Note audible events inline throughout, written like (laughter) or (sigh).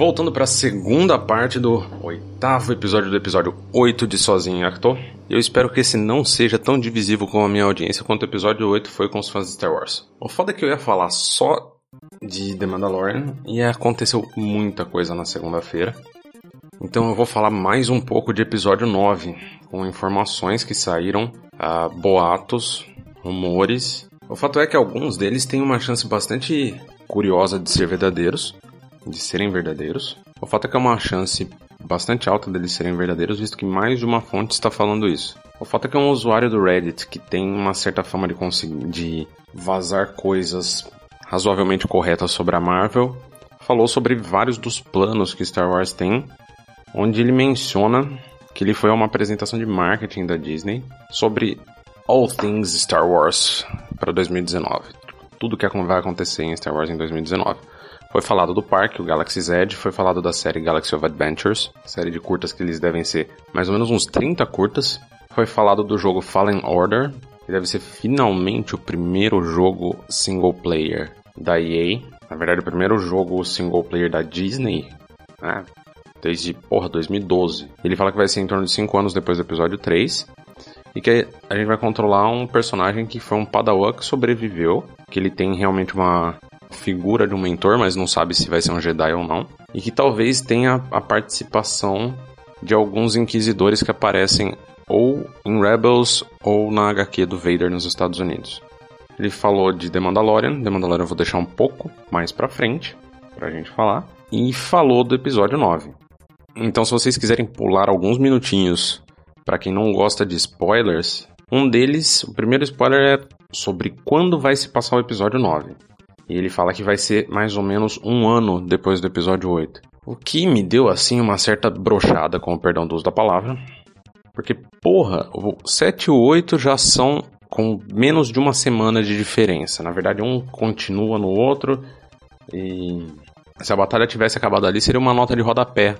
Voltando para a segunda parte do oitavo episódio do episódio 8 de Sozinho Actor. Eu espero que esse não seja tão divisivo com a minha audiência quanto o episódio 8 foi com os fãs de Star Wars. O foda é que eu ia falar só de The Mandalorian e aconteceu muita coisa na segunda-feira. Então eu vou falar mais um pouco de episódio 9, com informações que saíram, uh, boatos, rumores. O fato é que alguns deles têm uma chance bastante curiosa de ser verdadeiros, de serem verdadeiros. O fato é que é uma chance bastante alta deles serem verdadeiros, visto que mais de uma fonte está falando isso. O fato é que é um usuário do Reddit que tem uma certa fama de conseguir de vazar coisas razoavelmente corretas sobre a Marvel, falou sobre vários dos planos que Star Wars tem, onde ele menciona que ele foi a uma apresentação de marketing da Disney sobre All Things Star Wars para 2019. Tudo que vai acontecer em Star Wars em 2019. Foi falado do parque, o Galaxy's Edge, foi falado da série Galaxy of Adventures, série de curtas que eles devem ser mais ou menos uns 30 curtas. Foi falado do jogo Fallen Order, que deve ser finalmente o primeiro jogo single player da EA. Na verdade, o primeiro jogo single player da Disney, né? Desde, porra, 2012. Ele fala que vai ser em torno de 5 anos depois do episódio 3. E que a gente vai controlar um personagem que foi um padawan que sobreviveu. Que ele tem realmente uma figura de um mentor, mas não sabe se vai ser um Jedi ou não. E que talvez tenha a participação de alguns inquisidores que aparecem ou em Rebels ou na HQ do Vader nos Estados Unidos. Ele falou de The Mandalorian, The Mandalorian eu vou deixar um pouco mais pra frente pra gente falar. E falou do episódio 9. Então, se vocês quiserem pular alguns minutinhos para quem não gosta de spoilers, um deles, o primeiro spoiler é sobre quando vai se passar o episódio 9. E ele fala que vai ser mais ou menos um ano depois do episódio 8. O que me deu, assim, uma certa brochada, com o perdão do uso da palavra. Porque, porra, o 7 e o 8 já são com menos de uma semana de diferença. Na verdade, um continua no outro. E se a batalha tivesse acabado ali, seria uma nota de rodapé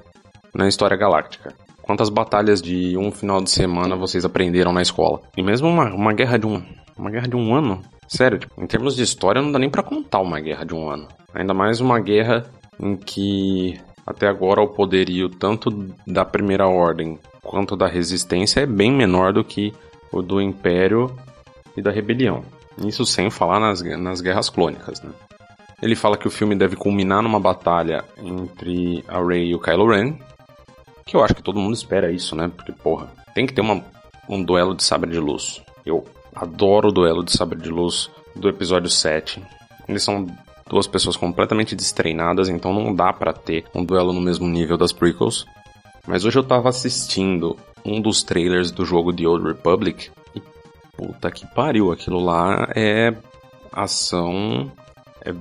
na história galáctica. Quantas batalhas de um final de semana vocês aprenderam na escola? E mesmo uma, uma guerra de um. Uma guerra de um ano Sério, tipo, em termos de história, não dá nem para contar uma guerra de um ano. Ainda mais uma guerra em que até agora o poderio tanto da Primeira Ordem quanto da Resistência é bem menor do que o do Império e da Rebelião. Isso sem falar nas, nas guerras clônicas, né? Ele fala que o filme deve culminar numa batalha entre a Rey e o Kylo Ren, que eu acho que todo mundo espera isso, né? Porque, porra, tem que ter uma, um duelo de sabre de luz. Eu Adoro o duelo de sabre de luz do episódio 7. Eles são duas pessoas completamente destreinadas, então não dá para ter um duelo no mesmo nível das prequels. Mas hoje eu tava assistindo um dos trailers do jogo The Old Republic e puta que pariu, aquilo lá é ação é,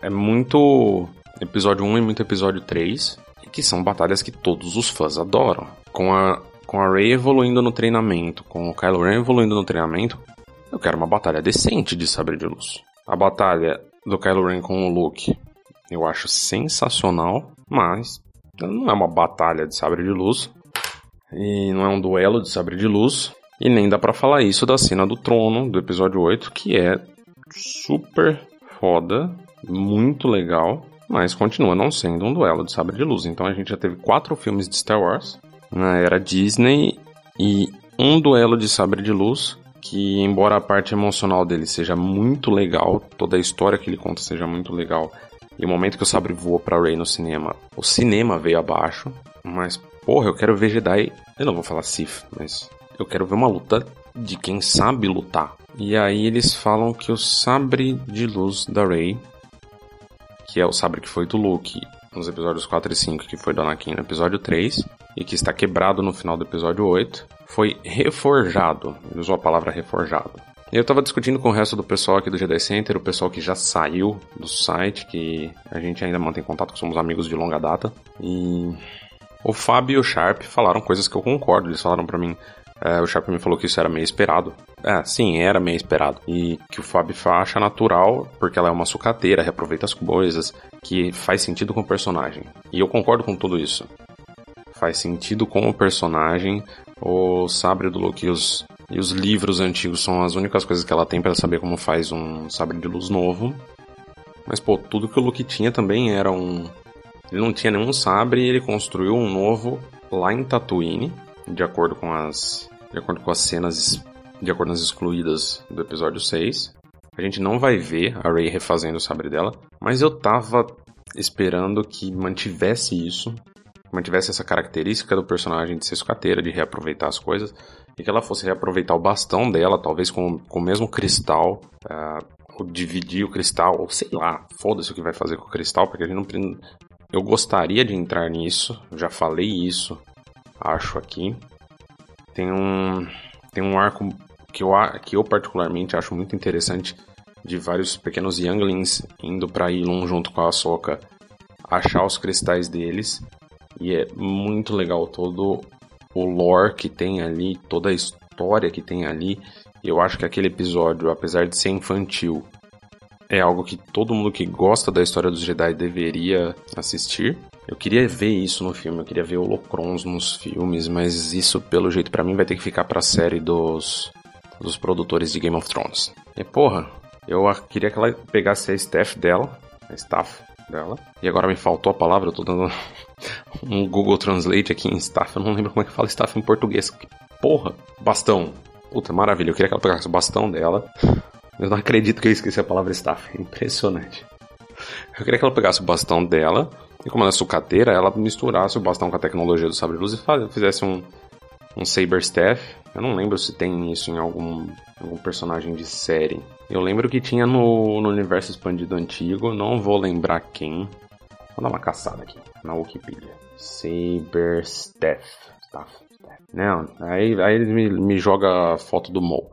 é muito episódio 1 e muito episódio 3, que são batalhas que todos os fãs adoram. Com a com a Rey evoluindo no treinamento, com o Kylo Ren evoluindo no treinamento, eu quero uma batalha decente de sabre de luz. A batalha do Kylo Ren com o Luke eu acho sensacional, mas não é uma batalha de sabre de luz e não é um duelo de sabre de luz e nem dá para falar isso da cena do trono do episódio 8, que é super foda, muito legal, mas continua não sendo um duelo de sabre de luz. Então a gente já teve quatro filmes de Star Wars na era Disney e um duelo de sabre de luz que embora a parte emocional dele seja muito legal, toda a história que ele conta seja muito legal, e o momento que o sabre voou para Rey no cinema, o cinema veio abaixo, mas porra, eu quero ver Jedi, eu não vou falar Sith, mas eu quero ver uma luta de quem sabe lutar. E aí eles falam que o sabre de luz da Rey, que é o sabre que foi do Luke nos episódios 4 e 5, que foi do Anakin no episódio 3, e que está quebrado no final do episódio 8, foi reforjado. Ele usou a palavra reforjado. Eu tava discutindo com o resto do pessoal aqui do Jedi Center, o pessoal que já saiu do site, que a gente ainda mantém contato, que somos amigos de longa data. E o Fábio e o Sharp falaram coisas que eu concordo. Eles falaram para mim, é, o Sharp me falou que isso era meio esperado. É, sim, era meio esperado. E que o Fábio acha natural, porque ela é uma sucateira, reaproveita as coisas, que faz sentido com o personagem. E eu concordo com tudo isso. Faz sentido com o personagem, o sabre do Luke e os os livros antigos são as únicas coisas que ela tem para saber como faz um sabre de luz novo. Mas, pô, tudo que o Luke tinha também era um. Ele não tinha nenhum sabre e ele construiu um novo lá em Tatooine, de acordo com as. De acordo com as cenas. De acordo com as excluídas do episódio 6. A gente não vai ver a Rey refazendo o sabre dela, mas eu tava esperando que mantivesse isso, mantivesse essa característica do personagem de ser de reaproveitar as coisas, e que ela fosse reaproveitar o bastão dela, talvez com, com o mesmo cristal, uh, ou dividir o cristal, ou sei lá, foda-se o que vai fazer com o cristal, porque a gente não. Eu gostaria de entrar nisso, já falei isso, acho aqui. Tem um, tem um arco que eu, que eu particularmente acho muito interessante de vários pequenos younglings indo para Ilum junto com a Soka achar os cristais deles e é muito legal todo o lore que tem ali, toda a história que tem ali. Eu acho que aquele episódio, apesar de ser infantil, é algo que todo mundo que gosta da história dos Jedi deveria assistir. Eu queria ver isso no filme, eu queria ver holocrons nos filmes, mas isso, pelo jeito, para mim vai ter que ficar pra série dos, dos produtores de Game of Thrones. E porra, eu queria que ela pegasse a staff dela, a staff dela, e agora me faltou a palavra, eu tô dando um Google Translate aqui em staff, eu não lembro como é que fala staff em português. Porra, bastão. Puta, maravilha, eu queria que ela pegasse o bastão dela. Eu não acredito que eu esqueci a palavra staff, impressionante. Eu queria que ela pegasse o bastão dela e, como ela é sucateira, ela misturasse o bastão com a tecnologia do sabre luz e fizesse um, um Saber Staff. Eu não lembro se tem isso em algum, algum personagem de série. Eu lembro que tinha no, no universo expandido antigo, não vou lembrar quem. Vou dar uma caçada aqui na Wikipedia. Saber Staff. Não, aí, aí ele me, me joga a foto do Mo.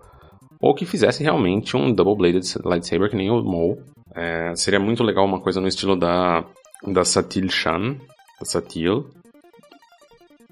Ou que fizesse realmente um Double Bladed Lightsaber que nem o Mo. É, seria muito legal uma coisa no estilo da, da Satil Shan. Da Satil.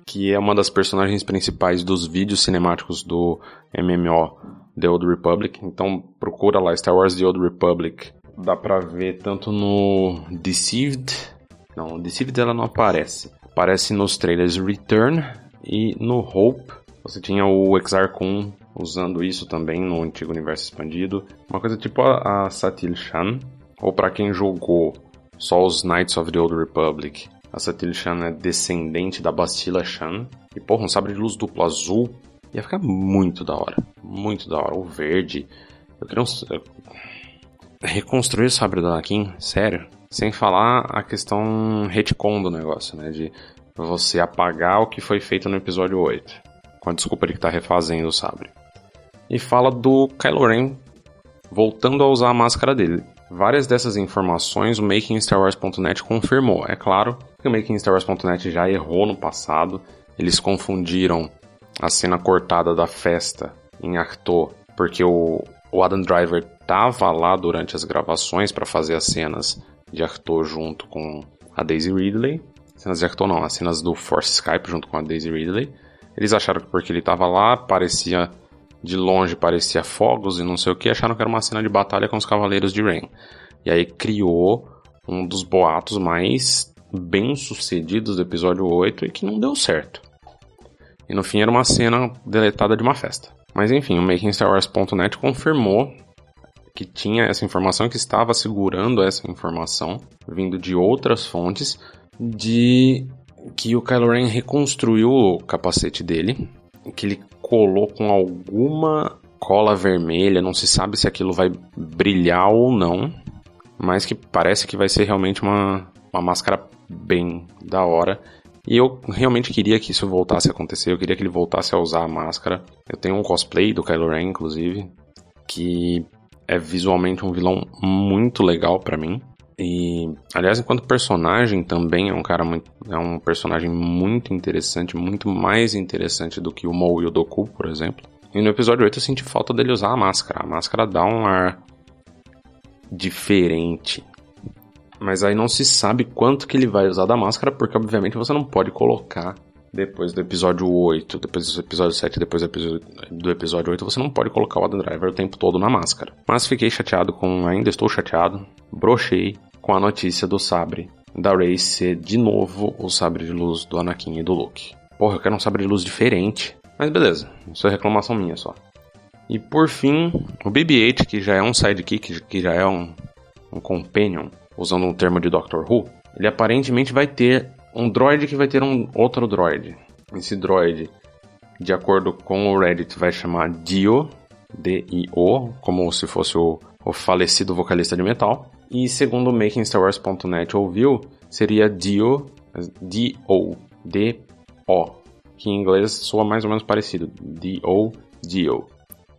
Que é uma das personagens principais dos vídeos cinemáticos do MMO The Old Republic. Então procura lá Star Wars The Old Republic. Dá pra ver tanto no Deceived não, Deceived ela não aparece. Aparece nos trailers Return e no Hope. Você tinha o Exar Kun usando isso também no antigo universo expandido. Uma coisa tipo a, a Satil Shan. Ou para quem jogou só os Knights of the Old Republic, a Satil Shan é descendente da Bastila Shan. E porra, um sabre de luz duplo azul ia ficar muito da hora. Muito da hora. O verde. Eu queria um... reconstruir o sabre do Anakin, sério. Sem falar a questão retcon do negócio, né? De você apagar o que foi feito no episódio 8. Com a desculpa de que tá refazendo o sabre. E fala do Kylo Ren voltando a usar a máscara dele. Várias dessas informações o MakingStarWars.net confirmou. É claro que o MakingStarWars.net já errou no passado. Eles confundiram a cena cortada da festa em Arto, porque o, o Adam Driver tava lá durante as gravações para fazer as cenas de Arthur junto com a Daisy Ridley. Cenas de Arthur não, as cenas do Force Skype junto com a Daisy Ridley. Eles acharam que porque ele estava lá, parecia de longe parecia fogos e não sei o que, acharam que era uma cena de batalha com os Cavaleiros de Rain. E aí criou um dos boatos mais bem sucedidos do episódio 8 e que não deu certo. E no fim era uma cena deletada de uma festa. Mas enfim, o MakingStarWars.net confirmou que tinha essa informação, que estava segurando essa informação, vindo de outras fontes, de que o Kylo Ren reconstruiu o capacete dele, que ele colou com alguma cola vermelha, não se sabe se aquilo vai brilhar ou não, mas que parece que vai ser realmente uma, uma máscara bem da hora. E eu realmente queria que isso voltasse a acontecer, eu queria que ele voltasse a usar a máscara. Eu tenho um cosplay do Kylo Ren, inclusive, que é visualmente um vilão muito legal para mim. E, aliás, enquanto personagem também é um cara muito, é um personagem muito interessante, muito mais interessante do que o Mou e o Doku, por exemplo. E no episódio 8 eu senti falta dele usar a máscara. A máscara dá um ar diferente. Mas aí não se sabe quanto que ele vai usar da máscara, porque obviamente você não pode colocar depois do episódio 8, depois do episódio 7, depois do episódio, do episódio 8, você não pode colocar o Adam Driver o tempo todo na máscara. Mas fiquei chateado com, ainda estou chateado, brochei com a notícia do sabre da Rey ser de novo o sabre de luz do Anakin e do Luke. Porra, eu quero um sabre de luz diferente. Mas beleza, isso é reclamação minha só. E por fim, o BB-8, que já é um sidekick, que já é um, um companion, usando um termo de Doctor Who, ele aparentemente vai ter um droid que vai ter um outro droid. Esse droid, de acordo com o Reddit, vai chamar Dio, D-I-O, como se fosse o, o falecido vocalista de metal. E segundo o MakingStarWars.net ouviu, seria Dio, D-O, D-O, que em inglês soa mais ou menos parecido, D-O, Dio.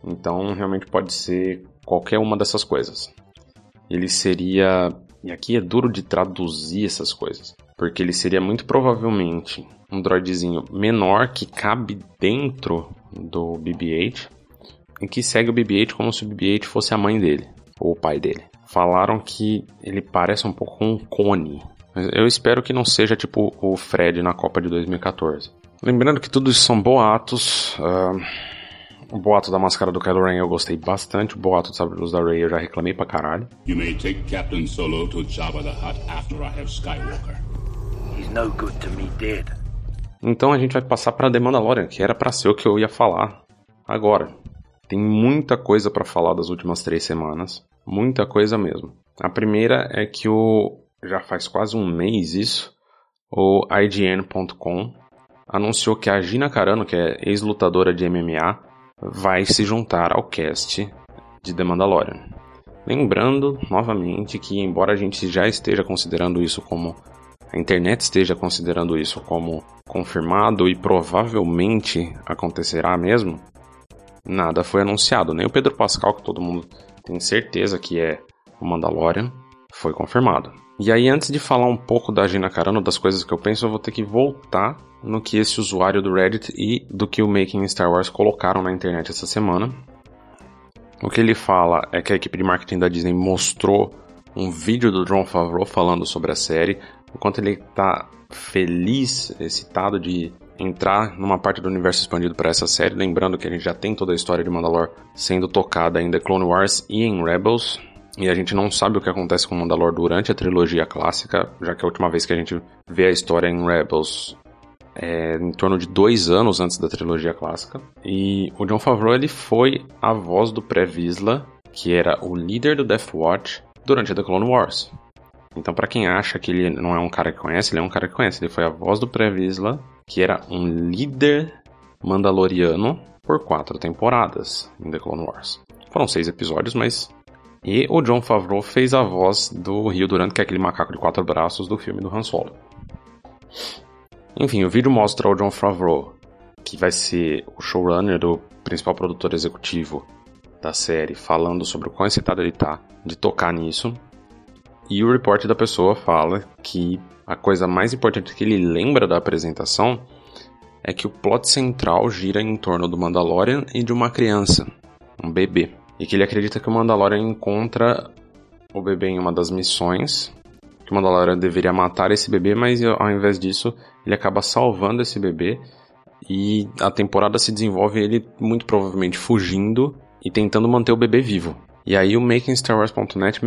Então realmente pode ser qualquer uma dessas coisas. Ele seria. E aqui é duro de traduzir essas coisas. Porque ele seria muito provavelmente um droidzinho menor que cabe dentro do BB-8 e que segue o BB-8 como se o BB-8 fosse a mãe dele ou o pai dele. Falaram que ele parece um pouco um cone. Eu espero que não seja tipo o Fred na Copa de 2014. Lembrando que tudo isso são boatos. Uh, o boato da máscara do Kylo Ren eu gostei bastante. O boato do sabre da Rey eu já reclamei pra caralho. You may take Captain Solo to Jabba the Hutt after I have Skywalker. He's no good to me dead. Então a gente vai passar para The Mandalorian, que era para ser o que eu ia falar agora. Tem muita coisa para falar das últimas três semanas, muita coisa mesmo. A primeira é que o já faz quase um mês isso, o IGN.com anunciou que a Gina Carano, que é ex-lutadora de MMA, vai se juntar ao cast de The Mandalorian. Lembrando novamente que, embora a gente já esteja considerando isso como. A internet esteja considerando isso como confirmado e provavelmente acontecerá mesmo, nada foi anunciado. Nem o Pedro Pascal, que todo mundo tem certeza que é o Mandalorian, foi confirmado. E aí, antes de falar um pouco da Gina Carano, das coisas que eu penso, eu vou ter que voltar no que esse usuário do Reddit e do que o Making Star Wars colocaram na internet essa semana. O que ele fala é que a equipe de marketing da Disney mostrou um vídeo do John Favreau falando sobre a série, o quanto ele está feliz, excitado de entrar numa parte do universo expandido para essa série, lembrando que a gente já tem toda a história de Mandalore sendo tocada em The Clone Wars e em Rebels, e a gente não sabe o que acontece com Mandalor durante a trilogia clássica, já que a última vez que a gente vê a história em Rebels é em torno de dois anos antes da trilogia clássica. E o John Favreau ele foi a voz do Pré-Vizsla, que era o líder do Death Watch durante The Clone Wars. Então, para quem acha que ele não é um cara que conhece, ele é um cara que conhece. Ele foi a voz do Pré-Vizsla, que era um líder mandaloriano por quatro temporadas em The Clone Wars. Foram seis episódios, mas e o John Favreau fez a voz do Rio Durant, que é aquele macaco de quatro braços do filme do Han Solo. Enfim, o vídeo mostra o John Favreau, que vai ser o showrunner do principal produtor executivo da série, falando sobre o quão excitado ele tá de tocar nisso. E o report da pessoa fala que a coisa mais importante que ele lembra da apresentação é que o plot central gira em torno do Mandalorian e de uma criança, um bebê e que ele acredita que o Mandalorian encontra o bebê em uma das missões, que o Mandalorian deveria matar esse bebê, mas ao invés disso, ele acaba salvando esse bebê e a temporada se desenvolve ele muito provavelmente fugindo e tentando manter o bebê vivo. E aí o MakingStarWars.net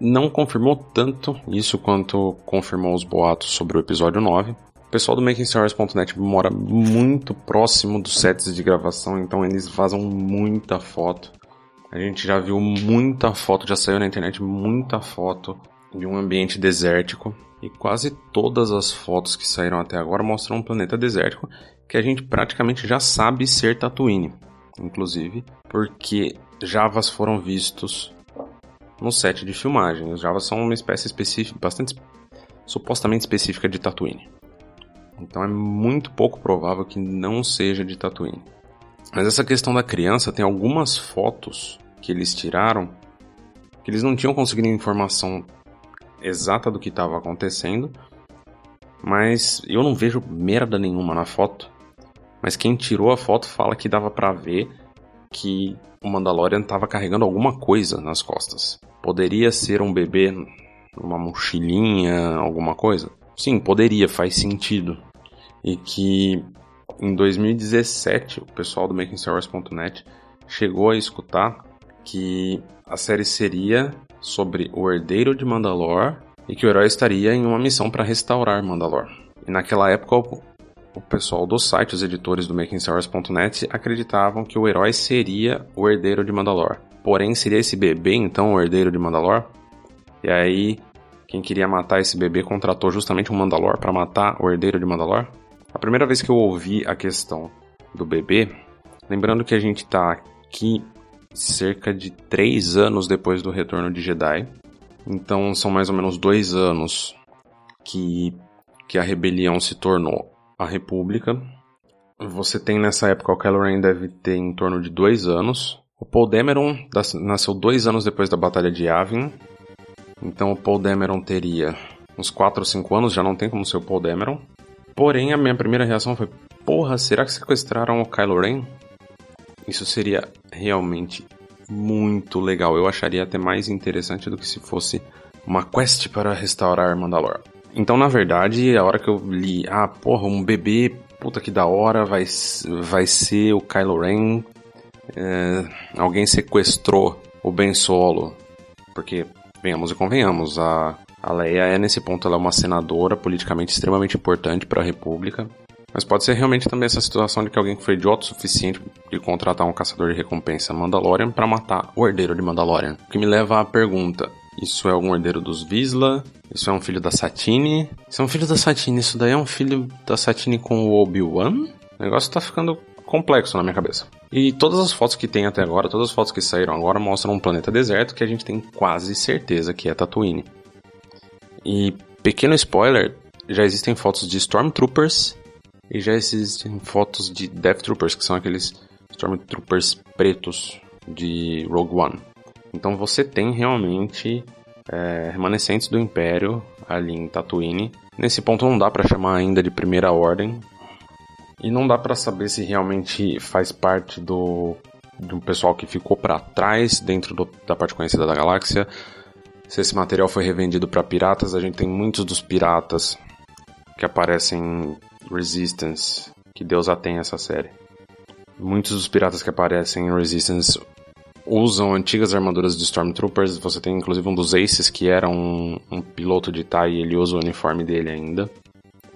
não confirmou tanto isso quanto confirmou os boatos sobre o episódio 9. O pessoal do MakingStars.net mora muito próximo dos sets de gravação, então eles vazam muita foto. A gente já viu muita foto, já saiu na internet muita foto de um ambiente desértico. E quase todas as fotos que saíram até agora mostram um planeta desértico que a gente praticamente já sabe ser Tatooine. Inclusive, porque Javas foram vistos no set de filmagem. Os Javas são uma espécie específica, bastante supostamente específica de Tatooine. Então é muito pouco provável que não seja de Tatooine. Mas essa questão da criança tem algumas fotos que eles tiraram que eles não tinham conseguido informação exata do que estava acontecendo, mas eu não vejo merda nenhuma na foto. Mas quem tirou a foto fala que dava para ver que o Mandalorian estava carregando alguma coisa nas costas. Poderia ser um bebê, uma mochilinha, alguma coisa? Sim, poderia, faz sentido. E que em 2017 o pessoal do MakingStarWars.net chegou a escutar que a série seria sobre o herdeiro de Mandalor e que o herói estaria em uma missão para restaurar Mandalor. E naquela época o pessoal do site, os editores do MakingStars.net, acreditavam que o herói seria o herdeiro de Mandalor. Porém, seria esse bebê então o herdeiro de Mandalor? E aí, quem queria matar esse bebê contratou justamente um Mandalor para matar o herdeiro de Mandalor? A primeira vez que eu ouvi a questão do bebê, lembrando que a gente está aqui cerca de três anos depois do retorno de Jedi, então são mais ou menos dois anos que, que a rebelião se tornou a República. Você tem nessa época, o Kylo Ren deve ter em torno de dois anos. O Paul Dameron nasceu dois anos depois da Batalha de Yavin. Então o Paul Dameron teria uns 4 ou 5 anos, já não tem como ser o Paul Dameron. Porém, a minha primeira reação foi: porra, será que sequestraram o Kylo Ren? Isso seria realmente muito legal. Eu acharia até mais interessante do que se fosse uma quest para restaurar Mandalore. Então, na verdade, a hora que eu li, ah, porra, um bebê, puta que da hora, vai, vai ser o Kylo Ren. É, alguém sequestrou o Ben Solo. Porque, venhamos e convenhamos, a, a Leia é nesse ponto ela é uma senadora politicamente extremamente importante para a República. Mas pode ser realmente também essa situação de que alguém foi idiota o suficiente de contratar um caçador de recompensa Mandalorian para matar o herdeiro de Mandalorian. O que me leva à pergunta: isso é algum herdeiro dos Visla? Isso é um filho da Satine? Isso é um filho da Satine. Isso daí é um filho da Satine com o Obi-Wan? O negócio tá ficando complexo na minha cabeça. E todas as fotos que tem até agora, todas as fotos que saíram agora mostram um planeta deserto que a gente tem quase certeza que é Tatooine. E pequeno spoiler, já existem fotos de Stormtroopers e já existem fotos de Death Troopers, que são aqueles Stormtroopers pretos de Rogue One. Então você tem realmente é, remanescentes do Império ali em Tatooine. Nesse ponto não dá para chamar ainda de Primeira Ordem. E não dá para saber se realmente faz parte do, do pessoal que ficou para trás dentro do, da parte conhecida da galáxia. Se esse material foi revendido para piratas, a gente tem muitos dos piratas que aparecem em Resistance, que Deus a tem essa série. Muitos dos piratas que aparecem em Resistance usam antigas armaduras de Stormtroopers. Você tem inclusive um dos Aces que era um, um piloto de TIE e ele usa o uniforme dele ainda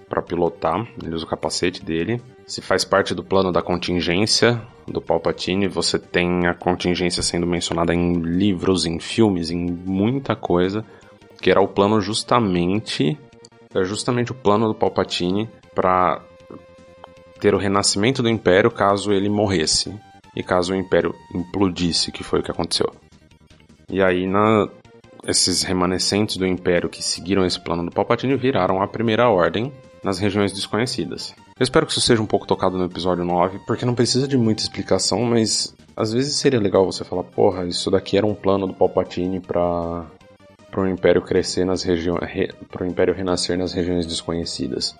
para pilotar. Ele usa o capacete dele. Se faz parte do plano da contingência do Palpatine, você tem a contingência sendo mencionada em livros, em filmes, em muita coisa, que era o plano justamente é justamente o plano do Palpatine para ter o renascimento do Império caso ele morresse e caso o Império implodisse, que foi o que aconteceu. E aí, na, esses remanescentes do Império que seguiram esse plano do Palpatine viraram a Primeira Ordem nas regiões desconhecidas. Eu espero que isso seja um pouco tocado no episódio 9, porque não precisa de muita explicação, mas às vezes seria legal você falar, porra, isso daqui era um plano do Palpatine para para o Império crescer nas regiões, para o Império renascer nas regiões desconhecidas.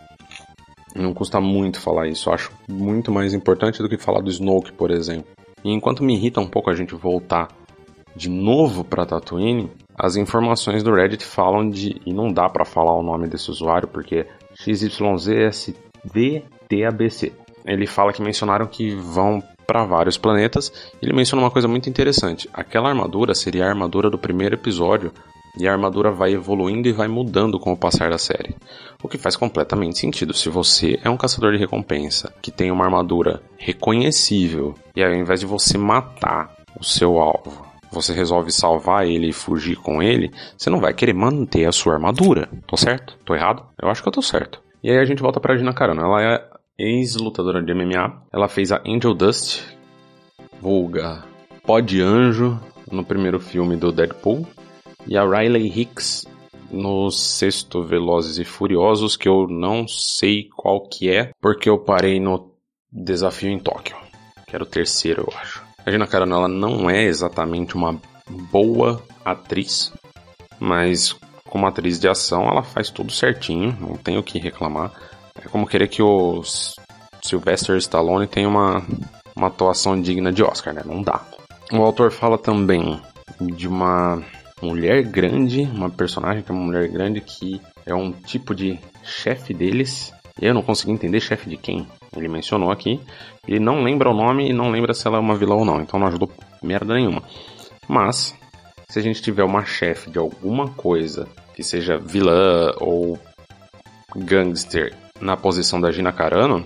Não custa muito falar isso. Acho muito mais importante do que falar do Snoke, por exemplo. E enquanto me irrita um pouco a gente voltar de novo para Tatooine, as informações do Reddit falam de e não dá para falar o nome desse usuário porque XYZSVTABC. Ele fala que mencionaram que vão para vários planetas. Ele menciona uma coisa muito interessante. Aquela armadura seria a armadura do primeiro episódio e a armadura vai evoluindo e vai mudando com o passar da série. O que faz completamente sentido. Se você é um caçador de recompensa que tem uma armadura reconhecível e ao invés de você matar o seu alvo, você resolve salvar ele e fugir com ele, você não vai querer manter a sua armadura. Tô certo? Tô errado? Eu acho que eu tô certo. E aí a gente volta pra Gina Carano. Ela é ex-lutadora de MMA. Ela fez a Angel Dust, vulga Pó de Anjo, no primeiro filme do Deadpool e a Riley Hicks no sexto Velozes e Furiosos, que eu não sei qual que é, porque eu parei no Desafio em Tóquio, que era o terceiro, eu acho. A Gina Carano, ela não é exatamente uma boa atriz, mas como atriz de ação, ela faz tudo certinho, não tenho o que reclamar. É como querer que o Sylvester Stallone tenha uma, uma atuação digna de Oscar, né? Não dá. O autor fala também de uma mulher grande, uma personagem que é uma mulher grande que é um tipo de chefe deles. Eu não consegui entender chefe de quem. Ele mencionou aqui. Ele não lembra o nome e não lembra se ela é uma vilã ou não. Então não ajudou merda nenhuma. Mas, se a gente tiver uma chefe de alguma coisa que seja vilã ou gangster na posição da Gina Carano,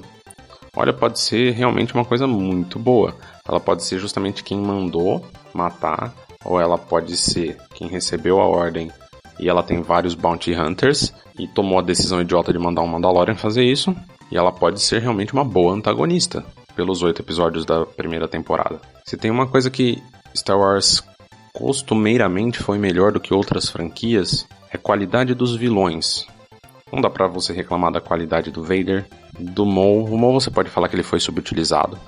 olha, pode ser realmente uma coisa muito boa. Ela pode ser justamente quem mandou matar, ou ela pode ser quem recebeu a ordem e ela tem vários bounty hunters e tomou a decisão idiota de mandar um Mandalorian fazer isso. E ela pode ser realmente uma boa antagonista pelos oito episódios da primeira temporada. Se tem uma coisa que Star Wars costumeiramente foi melhor do que outras franquias, é a qualidade dos vilões. Não dá pra você reclamar da qualidade do Vader, do Maul. O Maul você pode falar que ele foi subutilizado.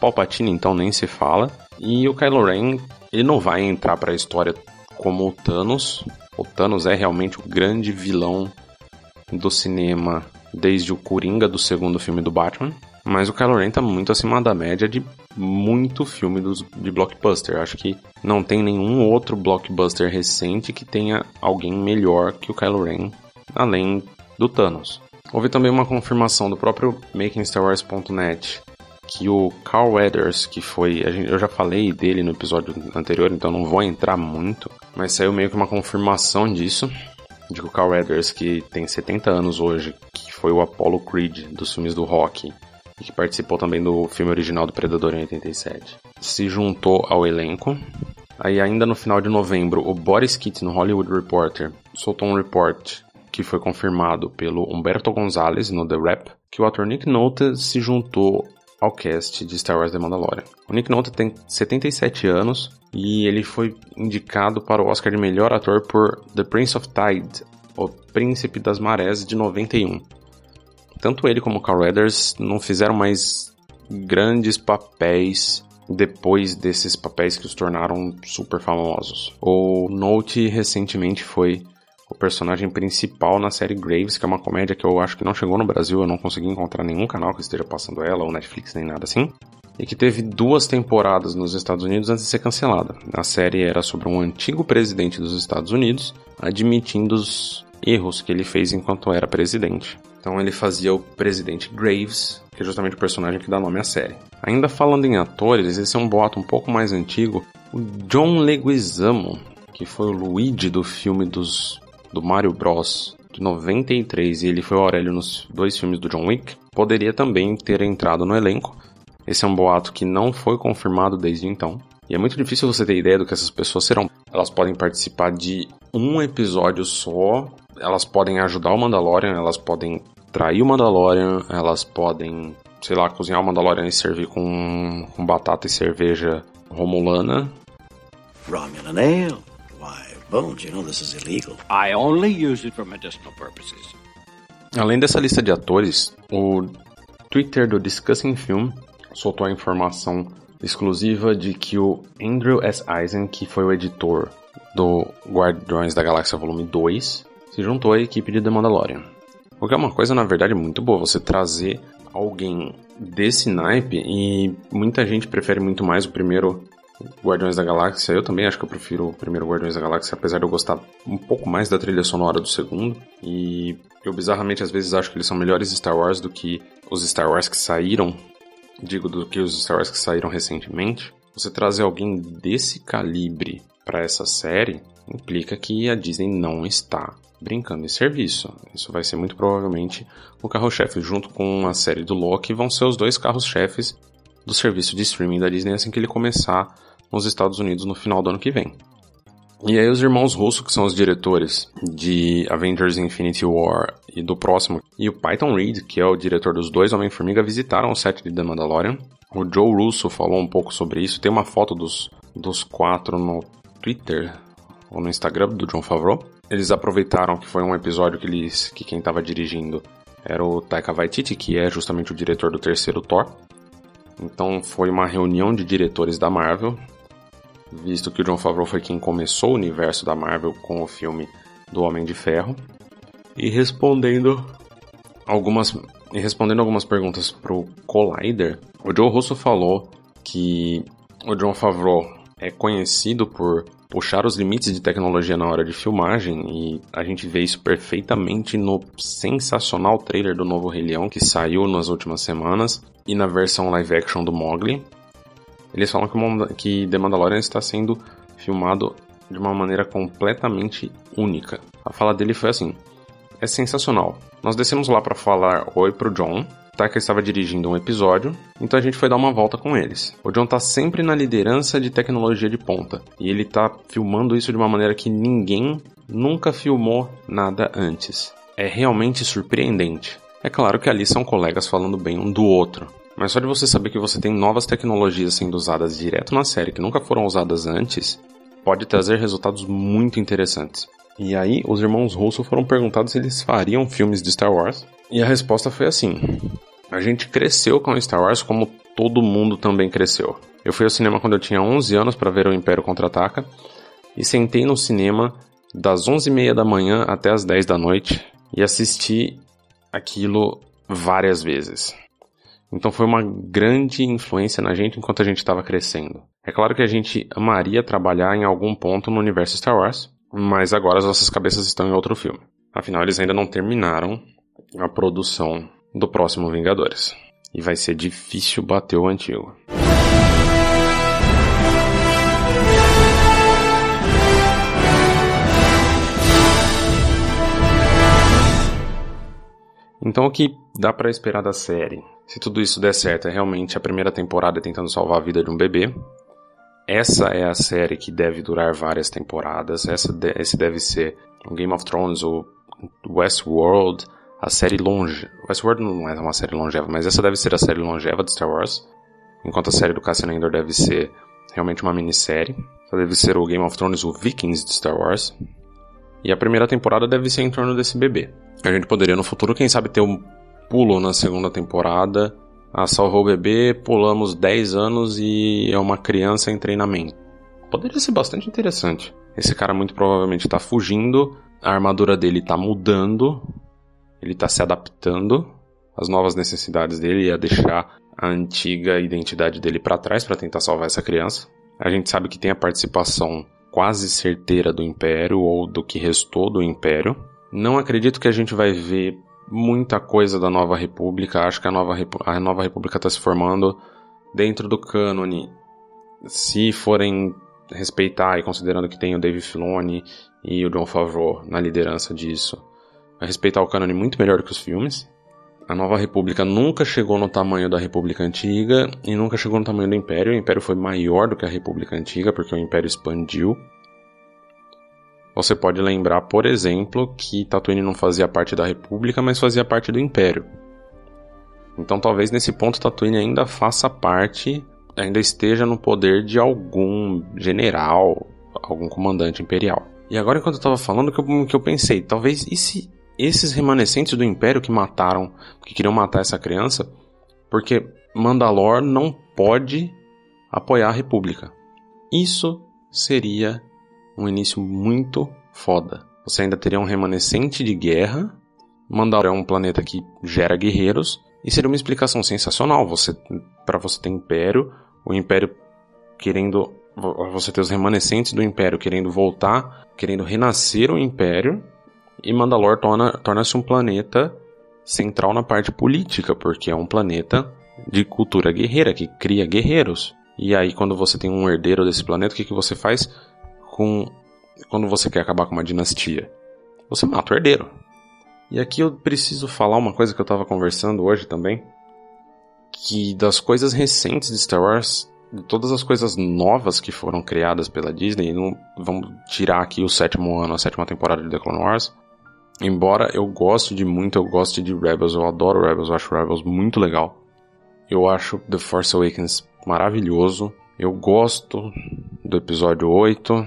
Palpatine então nem se fala. E o Kylo Ren, ele não vai entrar para a história como o Thanos. O Thanos é realmente o grande vilão do cinema desde o Coringa do segundo filme do Batman. Mas o Kylo Ren tá muito acima da média de muito filme dos, de blockbuster. Acho que não tem nenhum outro blockbuster recente que tenha alguém melhor que o Kylo Ren, além do Thanos. Houve também uma confirmação do próprio MakingStarWars.net que o Carl Weathers, que foi. eu já falei dele no episódio anterior, então não vou entrar muito, mas saiu meio que uma confirmação disso. De que o Carl Weathers, que tem 70 anos hoje, que foi o Apollo Creed dos filmes do Rock, que participou também do filme original do Predador em 87, se juntou ao elenco. Aí, ainda no final de novembro, o Boris Kitt, no Hollywood Reporter, soltou um report que foi confirmado pelo Humberto Gonzalez no The Rap, que o ator Nick Nolte se juntou ao cast de Star Wars The Mandalorian. O Nick Nolte tem 77 anos e ele foi indicado para o Oscar de melhor ator por The Prince of Tide, O Príncipe das Marés, de 91. Tanto ele como Carl Weathers não fizeram mais grandes papéis depois desses papéis que os tornaram super famosos. O Note recentemente foi o personagem principal na série Graves, que é uma comédia que eu acho que não chegou no Brasil, eu não consegui encontrar nenhum canal que esteja passando ela, ou Netflix, nem nada assim. E que teve duas temporadas nos Estados Unidos antes de ser cancelada. A série era sobre um antigo presidente dos Estados Unidos admitindo os erros que ele fez enquanto era presidente. Então ele fazia o presidente Graves, que é justamente o personagem que dá nome à série. Ainda falando em atores, esse é um boato um pouco mais antigo. O John Leguizamo, que foi o Luigi do filme dos do Mario Bros. de 93 e ele foi o Aurélio nos dois filmes do John Wick, poderia também ter entrado no elenco. Esse é um boato que não foi confirmado desde então. E é muito difícil você ter ideia do que essas pessoas serão. Elas podem participar de um episódio só, elas podem ajudar o Mandalorian, elas podem trair o Mandalorian, elas podem, sei lá, cozinhar o Mandalorian e servir com, com batata e cerveja romulana. Romulan ale. Bones, you know this is illegal. I only use it for medicinal purposes. Além dessa lista de atores, o Twitter do Discussing Film soltou a informação exclusiva de que o Andrew S. Eisen, que foi o editor do Guardiões da Galáxia Volume 2, se juntou à equipe de The Mandalorian. O que é uma coisa, na verdade, muito boa, você trazer alguém desse naipe e muita gente prefere muito mais o primeiro Guardiões da Galáxia, eu também acho que eu prefiro o primeiro Guardiões da Galáxia, apesar de eu gostar um pouco mais da trilha sonora do segundo. E eu bizarramente às vezes acho que eles são melhores Star Wars do que os Star Wars que saíram, digo, do que os Star Wars que saíram recentemente. Você trazer alguém desse calibre para essa série implica que a Disney não está brincando em serviço. Isso vai ser muito provavelmente o carro-chefe, junto com a série do Loki, vão ser os dois carros-chefes do serviço de streaming da Disney assim que ele começar nos Estados Unidos no final do ano que vem. E aí os irmãos Russo, que são os diretores de Avengers Infinity War e do próximo, e o Python Reed, que é o diretor dos dois Homem-Formiga, visitaram o set de The Mandalorian. O Joe Russo falou um pouco sobre isso. Tem uma foto dos, dos quatro no Twitter ou no Instagram do John Favreau. Eles aproveitaram que foi um episódio que, eles, que quem estava dirigindo era o Taika Waititi, que é justamente o diretor do terceiro Thor. Então foi uma reunião de diretores da Marvel, visto que o John Favreau foi quem começou o universo da Marvel com o filme do Homem de Ferro, e respondendo algumas E respondendo algumas perguntas pro Collider, o Joe Russo falou que o John Favreau é conhecido por puxar os limites de tecnologia na hora de filmagem e a gente vê isso perfeitamente no sensacional trailer do novo Rei Leão que saiu nas últimas semanas e na versão live action do Mowgli. Eles falam que The Mandalorian está sendo filmado de uma maneira completamente única. A fala dele foi assim: é sensacional. Nós descemos lá para falar oi pro John. Taka estava dirigindo um episódio, então a gente foi dar uma volta com eles. O John tá sempre na liderança de tecnologia de ponta, e ele tá filmando isso de uma maneira que ninguém nunca filmou nada antes. É realmente surpreendente. É claro que ali são colegas falando bem um do outro, mas só de você saber que você tem novas tecnologias sendo usadas direto na série que nunca foram usadas antes, pode trazer resultados muito interessantes. E aí, os irmãos Russo foram perguntados se eles fariam filmes de Star Wars, e a resposta foi assim: A gente cresceu com Star Wars como todo mundo também cresceu. Eu fui ao cinema quando eu tinha 11 anos para ver o Império Contra-Ataca e sentei no cinema das 11h30 da manhã até as 10 da noite e assisti aquilo várias vezes. Então foi uma grande influência na gente enquanto a gente estava crescendo. É claro que a gente amaria trabalhar em algum ponto no universo Star Wars, mas agora as nossas cabeças estão em outro filme. Afinal, eles ainda não terminaram a produção do próximo Vingadores. E vai ser difícil bater o antigo. Então o que dá para esperar da série? Se tudo isso der certo, é realmente a primeira temporada tentando salvar a vida de um bebê. Essa é a série que deve durar várias temporadas. Essa esse deve ser Game of Thrones ou Westworld, a série longe. Westworld não é uma série longeva, mas essa deve ser a série longeva de Star Wars. Enquanto a série do Cassian Andor deve ser realmente uma minissérie. Deve ser o Game of Thrones, o Vikings de Star Wars. E a primeira temporada deve ser em torno desse bebê. A gente poderia no futuro, quem sabe, ter um pulo na segunda temporada. Ah, salvou o bebê, pulamos 10 anos e é uma criança em treinamento. Poderia ser bastante interessante. Esse cara muito provavelmente está fugindo, a armadura dele está mudando, ele está se adaptando às novas necessidades dele e a deixar a antiga identidade dele para trás para tentar salvar essa criança. A gente sabe que tem a participação quase certeira do Império ou do que restou do Império. Não acredito que a gente vai ver muita coisa da Nova República. Acho que a Nova, Repu a Nova República está se formando dentro do cânone. Se forem respeitar e considerando que tem o Dave Filoni e o John Favreau na liderança disso, vai respeitar o cânone muito melhor que os filmes. A Nova República nunca chegou no tamanho da República Antiga e nunca chegou no tamanho do Império. O Império foi maior do que a República Antiga porque o Império expandiu. Você pode lembrar, por exemplo, que Tatooine não fazia parte da República, mas fazia parte do Império. Então talvez nesse ponto Tatooine ainda faça parte, ainda esteja no poder de algum general, algum comandante imperial. E agora enquanto eu estava falando que eu, que eu pensei, talvez e se esses remanescentes do Império que mataram, que queriam matar essa criança, porque Mandalor não pode apoiar a República. Isso seria um início muito foda. Você ainda teria um remanescente de guerra. Mandalor é um planeta que gera guerreiros e seria uma explicação sensacional. Você, para você ter império, o império querendo você ter os remanescentes do império querendo voltar, querendo renascer o império e Mandalor torna-se torna um planeta central na parte política, porque é um planeta de cultura guerreira, que cria guerreiros. E aí, quando você tem um herdeiro desse planeta, o que, que você faz com quando você quer acabar com uma dinastia? Você mata o herdeiro. E aqui eu preciso falar uma coisa que eu estava conversando hoje também, que das coisas recentes de Star Wars, todas as coisas novas que foram criadas pela Disney, não vamos tirar aqui o sétimo ano, a sétima temporada de The Clone Wars, Embora eu goste de muito, eu goste de Rebels, eu adoro Rebels, eu acho Rebels muito legal. Eu acho The Force Awakens maravilhoso. Eu gosto do episódio 8.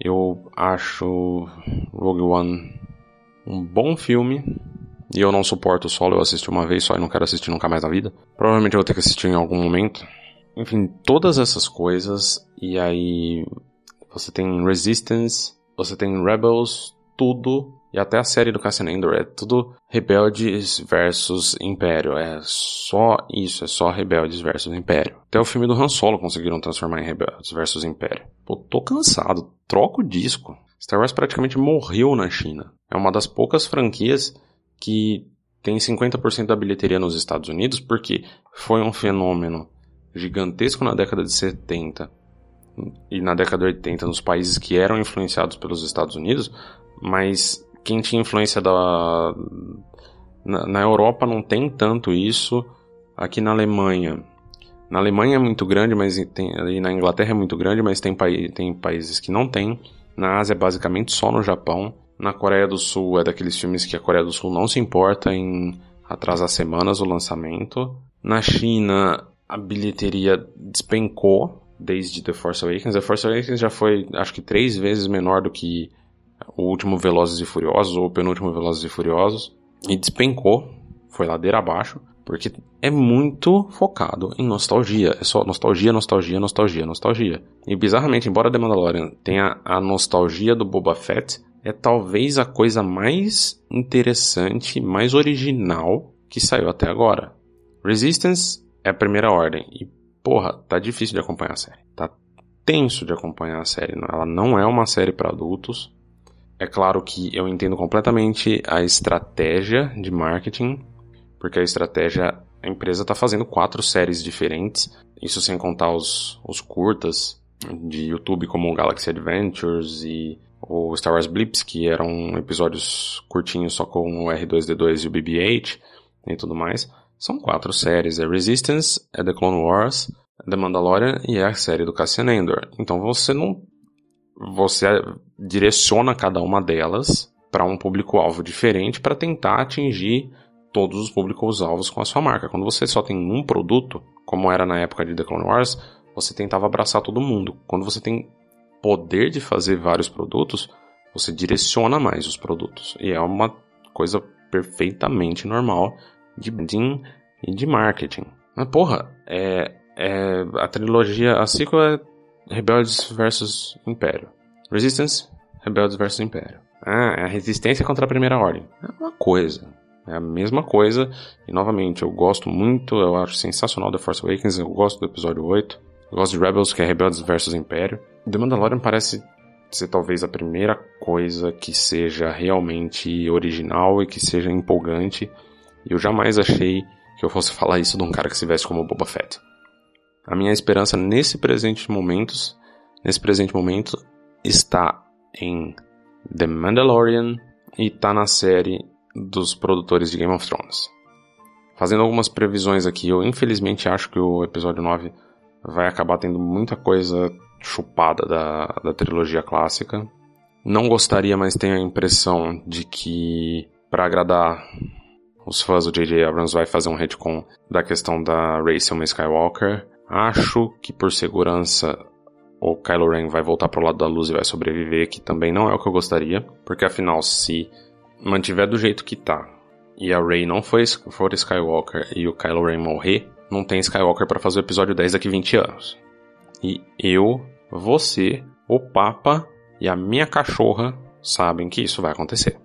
Eu acho Rogue One um bom filme. E eu não suporto o solo, eu assisti uma vez só e não quero assistir nunca mais na vida. Provavelmente eu vou ter que assistir em algum momento. Enfim, todas essas coisas. E aí você tem Resistance, você tem Rebels, tudo e até a série do Cassian Andor é tudo rebeldes versus império. É só isso, é só rebeldes versus império. Até o filme do Han Solo conseguiram transformar em rebeldes versus império. Pô, tô cansado, troca o disco. Star Wars praticamente morreu na China. É uma das poucas franquias que tem 50% da bilheteria nos Estados Unidos porque foi um fenômeno gigantesco na década de 70 e na década de 80 nos países que eram influenciados pelos Estados Unidos, mas quem tinha influência da na, na Europa não tem tanto isso. Aqui na Alemanha, na Alemanha é muito grande, mas tem, e na Inglaterra é muito grande, mas tem, tem países que não tem. Na Ásia basicamente só no Japão. Na Coreia do Sul é daqueles filmes que a Coreia do Sul não se importa em atrasar semanas o lançamento. Na China a bilheteria despencou desde The Force Awakens. The Force Awakens já foi, acho que, três vezes menor do que o último Velozes e Furiosos, ou o penúltimo Velozes e Furiosos, e despencou, foi ladeira abaixo, porque é muito focado em nostalgia. É só nostalgia, nostalgia, nostalgia, nostalgia. E bizarramente, embora The Mandalorian tenha a nostalgia do Boba Fett, é talvez a coisa mais interessante, mais original que saiu até agora. Resistance é a primeira ordem. E, porra, tá difícil de acompanhar a série. Tá tenso de acompanhar a série. Ela não é uma série para adultos. É claro que eu entendo completamente a estratégia de marketing, porque a estratégia, a empresa está fazendo quatro séries diferentes, isso sem contar os, os curtas de YouTube como o Galaxy Adventures e o Star Wars Blips, que eram episódios curtinhos só com o R2D2 e o BB-8 e tudo mais. São quatro séries, é Resistance, é The Clone Wars, é The Mandalorian e é a série do Cassian Andor. Então você não você direciona cada uma delas para um público-alvo diferente para tentar atingir todos os públicos-alvos com a sua marca. Quando você só tem um produto, como era na época de The Clone Wars, você tentava abraçar todo mundo. Quando você tem poder de fazer vários produtos, você direciona mais os produtos. E é uma coisa perfeitamente normal de branding e de marketing. Mas porra, é, é a trilogia, a sequel é Rebeldes versus Império. Resistance, Rebeldes versus Império. Ah, é a resistência contra a Primeira Ordem. É uma coisa. É a mesma coisa. E novamente, eu gosto muito, eu acho sensacional The Force Awakens, eu gosto do episódio 8. Eu gosto de Rebels, que é Rebeldes versus Império. The Mandalorian parece ser talvez a primeira coisa que seja realmente original e que seja empolgante. E eu jamais achei que eu fosse falar isso de um cara que se veste como Boba Fett. A minha esperança nesse presente momento, nesse presente momento, está em The Mandalorian e está na série dos produtores de Game of Thrones. Fazendo algumas previsões aqui, eu infelizmente acho que o episódio 9 vai acabar tendo muita coisa chupada da, da trilogia clássica. Não gostaria, mas tenho a impressão de que, para agradar os fãs do J.J. Abrams, vai fazer um retcon da questão da Rey ser uma Skywalker. Acho que por segurança o Kylo Ren vai voltar pro lado da luz e vai sobreviver, que também não é o que eu gostaria, porque afinal se mantiver do jeito que tá e a Rey não for, for Skywalker e o Kylo Ren morrer, não tem Skywalker para fazer o episódio 10 daqui 20 anos. E eu, você, o Papa e a minha cachorra sabem que isso vai acontecer.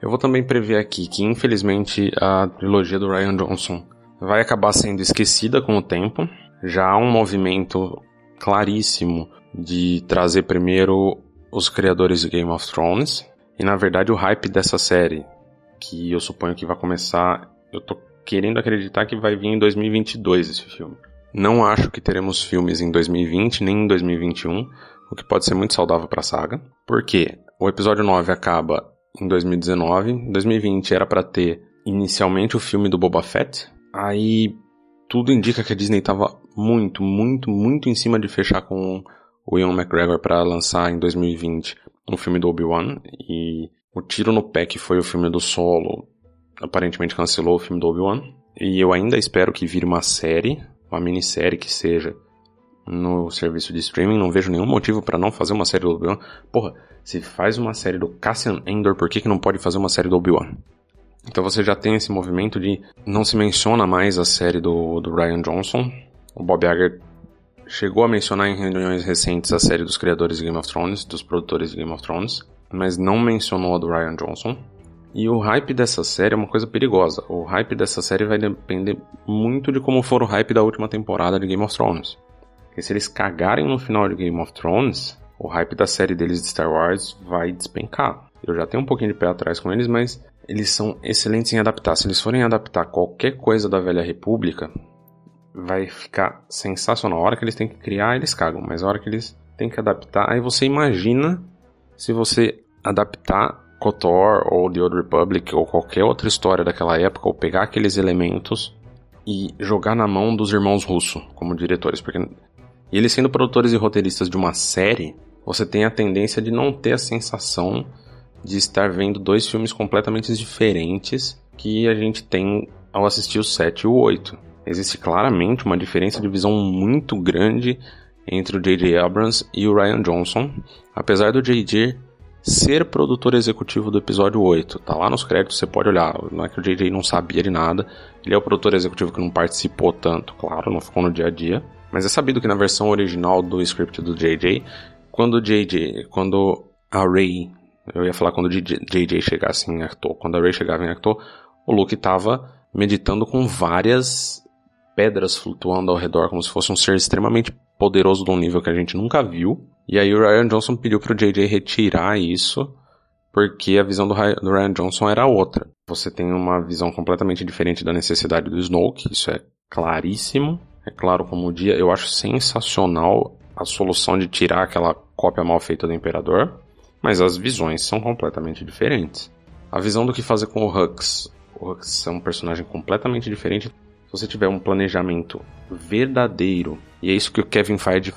Eu vou também prever aqui que infelizmente a trilogia do Ryan Johnson vai acabar sendo esquecida com o tempo. Já há um movimento claríssimo de trazer primeiro os criadores de Game of Thrones. E na verdade o hype dessa série, que eu suponho que vai começar, eu tô querendo acreditar que vai vir em 2022 esse filme. Não acho que teremos filmes em 2020 nem em 2021, o que pode ser muito saudável para a saga, porque o episódio 9 acaba em 2019, em 2020 era para ter inicialmente o filme do Boba Fett, Aí tudo indica que a Disney estava muito, muito, muito em cima de fechar com o Ian McGregor para lançar em 2020 um filme do Obi-Wan e o tiro no pé que foi o filme do Solo aparentemente cancelou o filme do Obi-Wan e eu ainda espero que vire uma série, uma minissérie que seja no serviço de streaming, não vejo nenhum motivo para não fazer uma série do Obi-Wan. Porra, se faz uma série do Cassian Endor, por que, que não pode fazer uma série do Obi-Wan? Então você já tem esse movimento de não se menciona mais a série do, do Ryan Johnson. O Bob Iger chegou a mencionar em reuniões recentes a série dos criadores de Game of Thrones, dos produtores de Game of Thrones, mas não mencionou a do Ryan Johnson. E o hype dessa série é uma coisa perigosa. O hype dessa série vai depender muito de como for o hype da última temporada de Game of Thrones. Porque se eles cagarem no final de Game of Thrones, o hype da série deles de Star Wars vai despencar. Eu já tenho um pouquinho de pé atrás com eles, mas eles são excelentes em adaptar. Se eles forem adaptar qualquer coisa da Velha República, vai ficar sensacional. A hora que eles têm que criar, eles cagam, mas a hora que eles têm que adaptar, aí você imagina se você adaptar KOTOR ou The Old Republic ou qualquer outra história daquela época, ou pegar aqueles elementos e jogar na mão dos irmãos Russo como diretores, porque eles sendo produtores e roteiristas de uma série, você tem a tendência de não ter a sensação de estar vendo dois filmes completamente diferentes que a gente tem ao assistir o 7 e o 8. Existe claramente uma diferença de visão muito grande entre o J.J. Abrams e o Ryan Johnson, apesar do J.J. ser produtor executivo do episódio 8. Tá lá nos créditos, você pode olhar. Não é que o J.J. não sabia de nada, ele é o produtor executivo que não participou tanto, claro, não ficou no dia a dia. Mas é sabido que na versão original do script do J.J., quando o J.J., quando a Ray eu ia falar quando o JJ chegasse em Actor. Quando a Ray chegava em Actor, o Luke estava meditando com várias pedras flutuando ao redor, como se fosse um ser extremamente poderoso de um nível que a gente nunca viu. E aí o Ryan Johnson pediu pro JJ retirar isso, porque a visão do Ryan Johnson era outra. Você tem uma visão completamente diferente da necessidade do Snoke, isso é claríssimo. É claro como o dia, eu acho sensacional a solução de tirar aquela cópia mal feita do Imperador mas as visões são completamente diferentes. A visão do que fazer com o Hux. O Hux é um personagem completamente diferente. Se você tiver um planejamento verdadeiro, e é isso que o Kevin Feige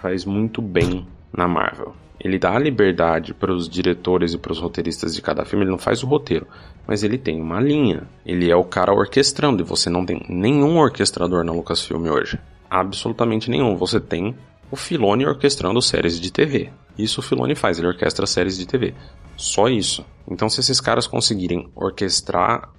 faz muito bem na Marvel. Ele dá a liberdade para os diretores e para os roteiristas de cada filme, ele não faz o roteiro, mas ele tem uma linha. Ele é o cara orquestrando, e você não tem nenhum orquestrador na Lucasfilm hoje. Absolutamente nenhum. Você tem o Filoni orquestrando séries de TV. Isso o Filoni faz, ele orquestra séries de TV. Só isso. Então, se esses caras conseguirem orquestrar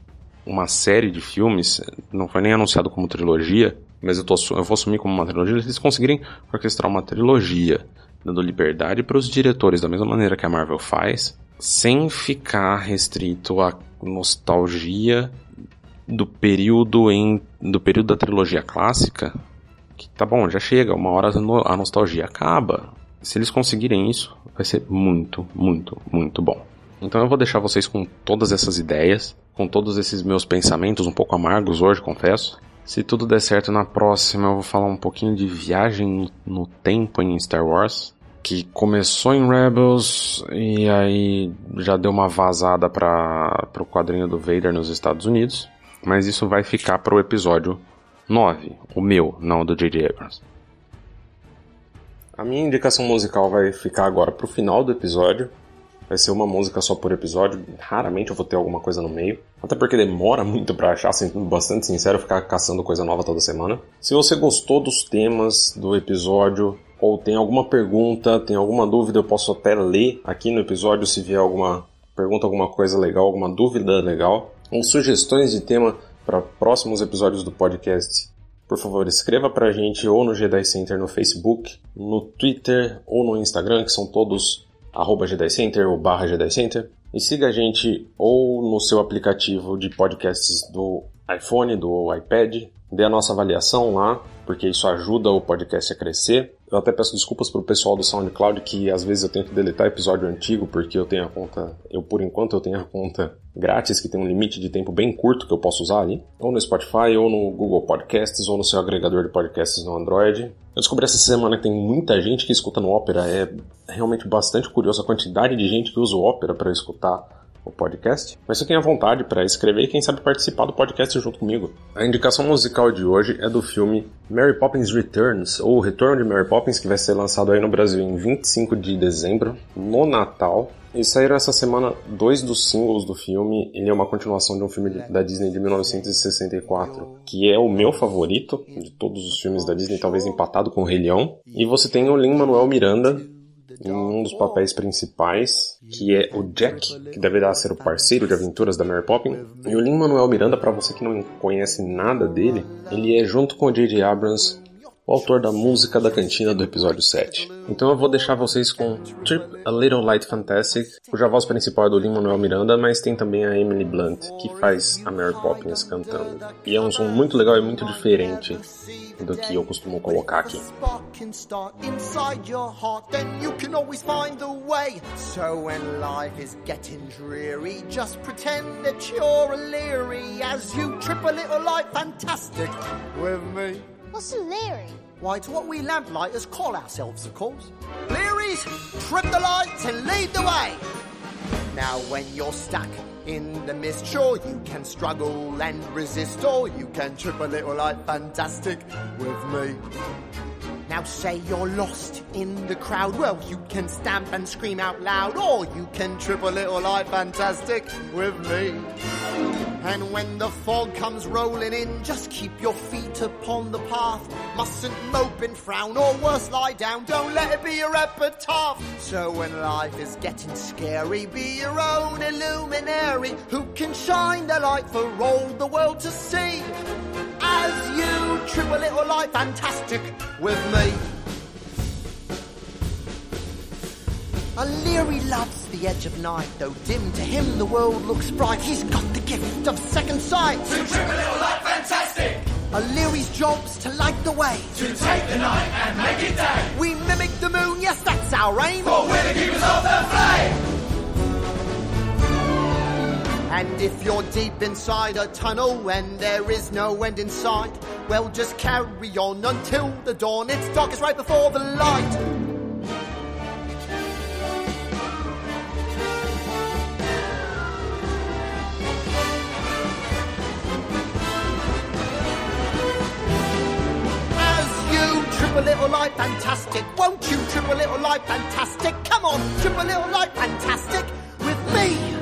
uma série de filmes, não foi nem anunciado como trilogia, mas eu, tô, eu vou assumir como uma trilogia, eles conseguirem orquestrar uma trilogia, dando liberdade para os diretores, da mesma maneira que a Marvel faz, sem ficar restrito à nostalgia do período em do período da trilogia clássica, que tá bom, já chega, uma hora a nostalgia acaba. Se eles conseguirem isso, vai ser muito, muito, muito bom. Então eu vou deixar vocês com todas essas ideias, com todos esses meus pensamentos um pouco amargos hoje, confesso. Se tudo der certo na próxima, eu vou falar um pouquinho de viagem no tempo em Star Wars, que começou em Rebels e aí já deu uma vazada para o quadrinho do Vader nos Estados Unidos, mas isso vai ficar para o episódio 9. O meu, não o do J.J. Abrams. A minha indicação musical vai ficar agora pro final do episódio. Vai ser uma música só por episódio. Raramente eu vou ter alguma coisa no meio. Até porque demora (laughs) muito para achar, sendo bastante sincero, ficar caçando coisa nova toda semana. Se você gostou dos temas do episódio, ou tem alguma pergunta, tem alguma dúvida, eu posso até ler aqui no episódio se vier alguma pergunta, alguma coisa legal, alguma dúvida legal, ou sugestões de tema para próximos episódios do podcast, por favor, escreva para a gente ou no Jedi Center no Facebook, no Twitter ou no Instagram, que são todos arroba Jedi Center ou barra Jedi Center. E siga a gente ou no seu aplicativo de podcasts do iPhone, do iPad. Dê a nossa avaliação lá, porque isso ajuda o podcast a crescer. Eu até peço desculpas pro pessoal do SoundCloud que às vezes eu tenho que deletar episódio antigo porque eu tenho a conta, eu por enquanto eu tenho a conta grátis que tem um limite de tempo bem curto que eu posso usar ali, ou no Spotify, ou no Google Podcasts, ou no seu agregador de podcasts no Android. Eu descobri essa semana que tem muita gente que escuta no Opera, é realmente bastante curioso a quantidade de gente que usa o Opera para escutar o podcast, mas você tem a vontade para escrever e quem sabe participar do podcast junto comigo. A indicação musical de hoje é do filme Mary Poppins Returns, ou Retorno de Mary Poppins, que vai ser lançado aí no Brasil em 25 de dezembro, no Natal. E saíram essa semana dois dos singles do filme. Ele é uma continuação de um filme da Disney de 1964, que é o meu favorito de todos os filmes da Disney, talvez empatado com o Rei Leão. E você tem o Lin-Manuel Miranda, um dos papéis principais, que é o Jack, que deverá ser o parceiro de aventuras da Mary Poppins. E o Lin-Manuel Miranda, para você que não conhece nada dele, ele é junto com o J.J. Abrams o autor da música da cantina do episódio 7. Então eu vou deixar vocês com Trip a Little Light Fantastic, cuja voz principal é do Lin-Manuel Miranda, mas tem também a Emily Blunt, que faz a Mary Poppins cantando. E é um som muito legal e muito diferente do que eu costumo colocar aqui. So when life is getting dreary, just pretend that you're a leery as you trip a little light fantastic with me. What's a Leary? Why, it's what we lamplighters call ourselves, of course. Learys, trip the lights and lead the way. Now, when you're stuck in the mist, sure you can struggle and resist, or you can trip a little like fantastic with me. Now say you're lost in the crowd. Well, you can stamp and scream out loud, or you can trip a little like fantastic with me. And when the fog comes rolling in, just keep your feet upon the path. Mustn't mope and frown, or worse, lie down. Don't let it be your epitaph. So when life is getting scary, be your own illuminary who can shine the light for all the world to see as you trip a little light fantastic with me. O'Leary loves the edge of night, though dim to him the world looks bright. He's got the gift of second sight. To trip a little light fantastic. O'Leary's job's to light the way. To take the night and make it day. We mimic the moon, yes, that's our aim. For we're the keepers of the flame. And if you're deep inside a tunnel and there is no end in sight, well, just carry on until the dawn. It's darkest right before the light. As you trip a little light fantastic, won't you trip a little light fantastic? Come on, trip a little light fantastic with me.